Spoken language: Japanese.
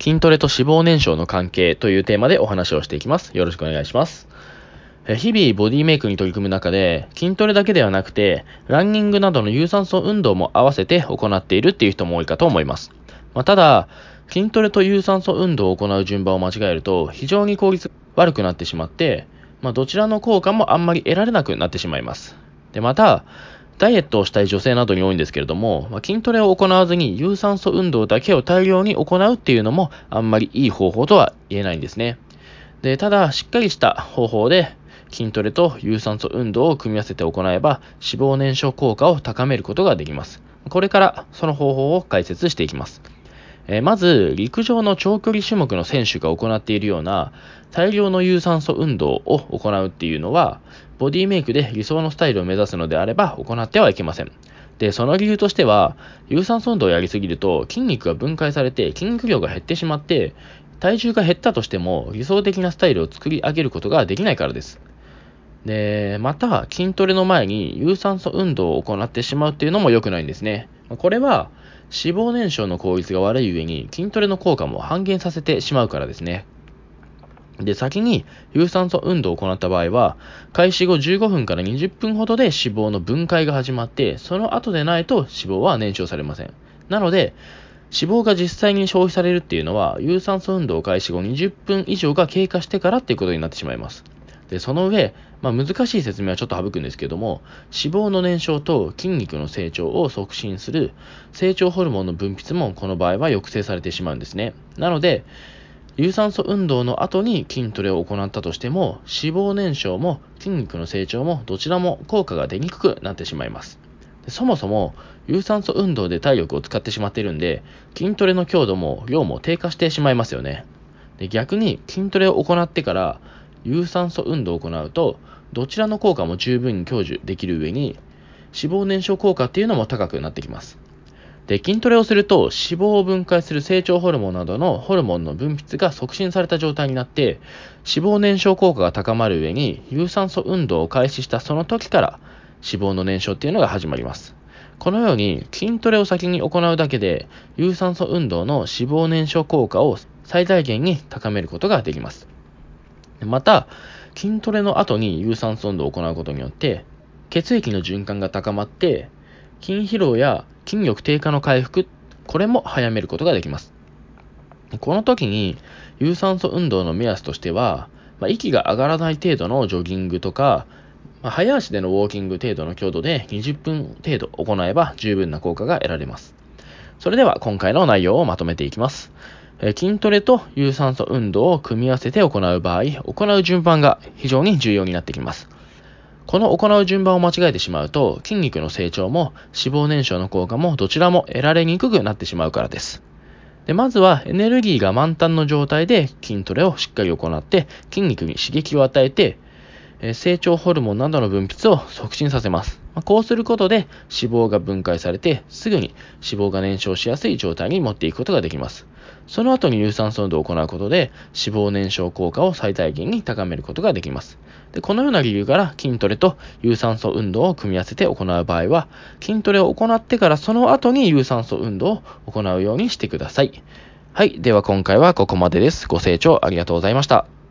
筋トレと脂肪燃焼の関係というテーマでお話をしていきます。よろしくお願いします。日々ボディメイクに取り組む中で、筋トレだけではなくて、ランニングなどの有酸素運動も合わせて行っているっていう人も多いかと思います。まあ、ただ、筋トレと有酸素運動を行う順番を間違えると、非常に効率悪くなってしまって、まあ、どちらの効果もあんまり得られなくなってしまいます。で、また、ダイエットをしたい女性などに多いんですけれども、まあ、筋トレを行わずに有酸素運動だけを大量に行うっていうのもあんまりいい方法とは言えないんですね。で、ただ、しっかりした方法で筋トレと有酸素運動を組み合わせて行えば脂肪燃焼効果を高めることができます。これからその方法を解説していきます。えー、まず、陸上の長距離種目の選手が行っているような大量の有酸素運動を行うっていうのは、ボディメイクで理想のスタイルを目指すのであれば行ってはいけません。で、その理由としては、有酸素運動をやりすぎると筋肉が分解されて筋肉量が減ってしまって、体重が減ったとしても理想的なスタイルを作り上げることができないからです。で、また筋トレの前に有酸素運動を行ってしまうっていうのも良くないんですね。これは脂肪燃焼の効率が悪い上に筋トレの効果も半減させてしまうからですね。で、先に有酸素運動を行った場合は、開始後15分から20分ほどで脂肪の分解が始まって、その後でないと脂肪は燃焼されません。なので、脂肪が実際に消費されるっていうのは、有酸素運動開始後20分以上が経過してからっていうことになってしまいます。で、その上、まあ、難しい説明はちょっと省くんですけども、脂肪の燃焼と筋肉の成長を促進する成長ホルモンの分泌もこの場合は抑制されてしまうんですね。なので、有酸素運動の後に筋トレを行ったとしても、脂肪燃焼も筋肉の成長もどちらも効果が出にくくなってしまいます。そもそも、有酸素運動で体力を使ってしまっているんで、筋トレの強度も量も低下してしまいますよね。で逆に筋トレを行ってから有酸素運動を行うと、どちらの効果も十分に享受できる上に、脂肪燃焼効果っていうのも高くなってきます。で、筋トレをすると脂肪を分解する成長ホルモンなどのホルモンの分泌が促進された状態になって、脂肪燃焼効果が高まる上に、有酸素運動を開始したその時から脂肪の燃焼っていうのが始まります。このように筋トレを先に行うだけで、有酸素運動の脂肪燃焼効果を最大限に高めることができます。また、筋トレの後に有酸素運動を行うことによって、血液の循環が高まって、筋疲労や筋力低下の回復、これも早めることができます。この時に有酸素運動の目安としては、まあ、息が上がらない程度のジョギングとか、まあ、早足でのウォーキング程度の強度で20分程度行えば十分な効果が得られます。それでは今回の内容をまとめていきます。え筋トレと有酸素運動を組み合わせて行う場合、行う順番が非常に重要になってきます。この行う順番を間違えてしまうと、筋肉の成長も脂肪燃焼の効果もどちらも得られにくくなってしまうからです。でまずはエネルギーが満タンの状態で筋トレをしっかり行って筋肉に刺激を与えて成長ホルモンなどの分泌を促進させます。こうすることで脂肪が分解されてすぐに脂肪が燃焼しやすい状態に持っていくことができます。その後に有酸素運動を行うことで脂肪燃焼効果を最大限に高めることができます。でこのような理由から筋トレと有酸素運動を組み合わせて行う場合は筋トレを行ってからその後に有酸素運動を行うようにしてください。はい。では今回はここまでです。ご清聴ありがとうございました。